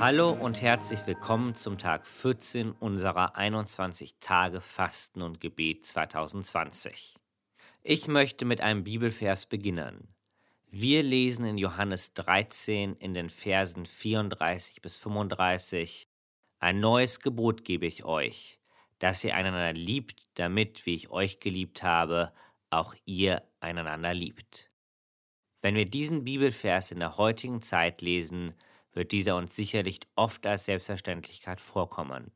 Hallo und herzlich willkommen zum Tag 14 unserer 21 Tage Fasten und Gebet 2020. Ich möchte mit einem Bibelvers beginnen. Wir lesen in Johannes 13 in den Versen 34 bis 35, Ein neues Gebot gebe ich euch, dass ihr einander liebt, damit, wie ich euch geliebt habe, auch ihr einander liebt. Wenn wir diesen Bibelvers in der heutigen Zeit lesen, wird dieser uns sicherlich oft als Selbstverständlichkeit vorkommen.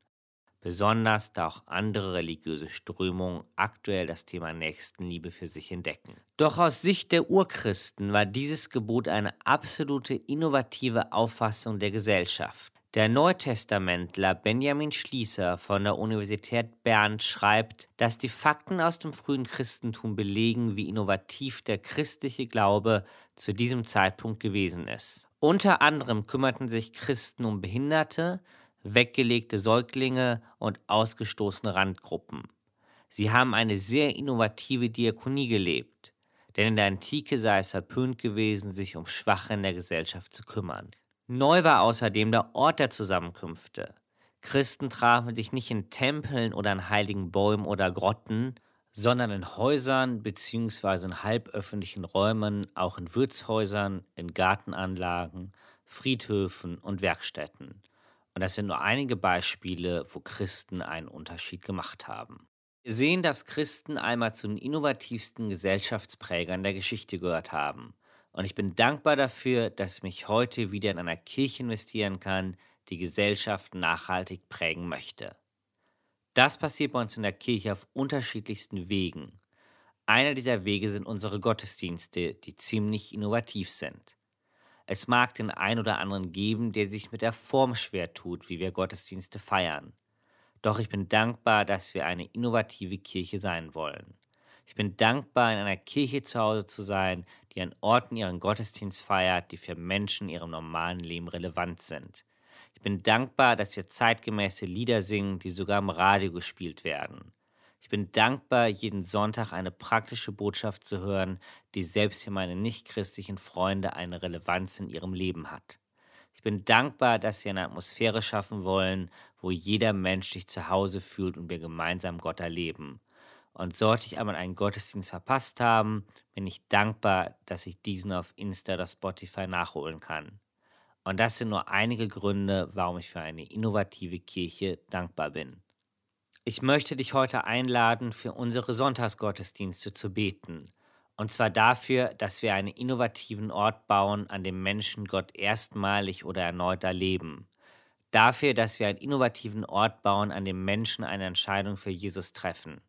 Besonders da auch andere religiöse Strömungen aktuell das Thema Nächstenliebe für sich entdecken. Doch aus Sicht der Urchristen war dieses Gebot eine absolute innovative Auffassung der Gesellschaft. Der Neutestamentler Benjamin Schließer von der Universität Bern schreibt, dass die Fakten aus dem frühen Christentum belegen, wie innovativ der christliche Glaube zu diesem Zeitpunkt gewesen ist. Unter anderem kümmerten sich Christen um Behinderte, weggelegte Säuglinge und ausgestoßene Randgruppen. Sie haben eine sehr innovative Diakonie gelebt, denn in der Antike sei es verpönt gewesen, sich um Schwache in der Gesellschaft zu kümmern. Neu war außerdem der Ort der Zusammenkünfte. Christen trafen sich nicht in Tempeln oder an heiligen Bäumen oder Grotten, sondern in Häusern bzw. in halböffentlichen Räumen, auch in Wirtshäusern, in Gartenanlagen, Friedhöfen und Werkstätten. Und das sind nur einige Beispiele, wo Christen einen Unterschied gemacht haben. Wir sehen, dass Christen einmal zu den innovativsten Gesellschaftsprägern der Geschichte gehört haben. Und ich bin dankbar dafür, dass ich mich heute wieder in einer Kirche investieren kann, die Gesellschaft nachhaltig prägen möchte. Das passiert bei uns in der Kirche auf unterschiedlichsten Wegen. Einer dieser Wege sind unsere Gottesdienste, die ziemlich innovativ sind. Es mag den einen oder anderen geben, der sich mit der Form schwer tut, wie wir Gottesdienste feiern. Doch ich bin dankbar, dass wir eine innovative Kirche sein wollen. Ich bin dankbar, in einer Kirche zu Hause zu sein, die an Orten ihren Gottesdienst feiert, die für Menschen in ihrem normalen Leben relevant sind. Ich bin dankbar, dass wir zeitgemäße Lieder singen, die sogar im Radio gespielt werden. Ich bin dankbar, jeden Sonntag eine praktische Botschaft zu hören, die selbst für meine nichtchristlichen Freunde eine Relevanz in ihrem Leben hat. Ich bin dankbar, dass wir eine Atmosphäre schaffen wollen, wo jeder Mensch sich zu Hause fühlt und wir gemeinsam Gott erleben. Und sollte ich einmal einen Gottesdienst verpasst haben, bin ich dankbar, dass ich diesen auf Insta oder Spotify nachholen kann. Und das sind nur einige Gründe, warum ich für eine innovative Kirche dankbar bin. Ich möchte dich heute einladen, für unsere Sonntagsgottesdienste zu beten. Und zwar dafür, dass wir einen innovativen Ort bauen, an dem Menschen Gott erstmalig oder erneut erleben. Dafür, dass wir einen innovativen Ort bauen, an dem Menschen eine Entscheidung für Jesus treffen.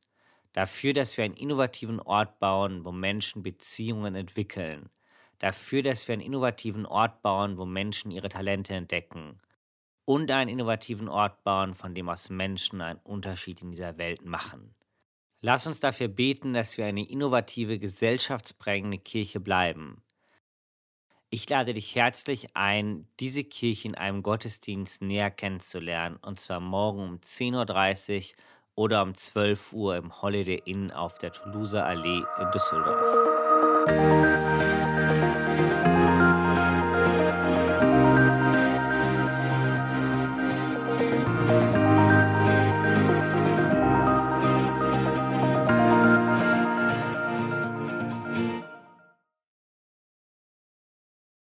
Dafür, dass wir einen innovativen Ort bauen, wo Menschen Beziehungen entwickeln. Dafür, dass wir einen innovativen Ort bauen, wo Menschen ihre Talente entdecken und einen innovativen Ort bauen, von dem aus Menschen einen Unterschied in dieser Welt machen. Lass uns dafür beten, dass wir eine innovative, gesellschaftsprägende Kirche bleiben. Ich lade dich herzlich ein, diese Kirche in einem Gottesdienst näher kennenzulernen, und zwar morgen um 10.30 Uhr oder um 12 Uhr im Holiday Inn auf der Toulouse Allee in Düsseldorf.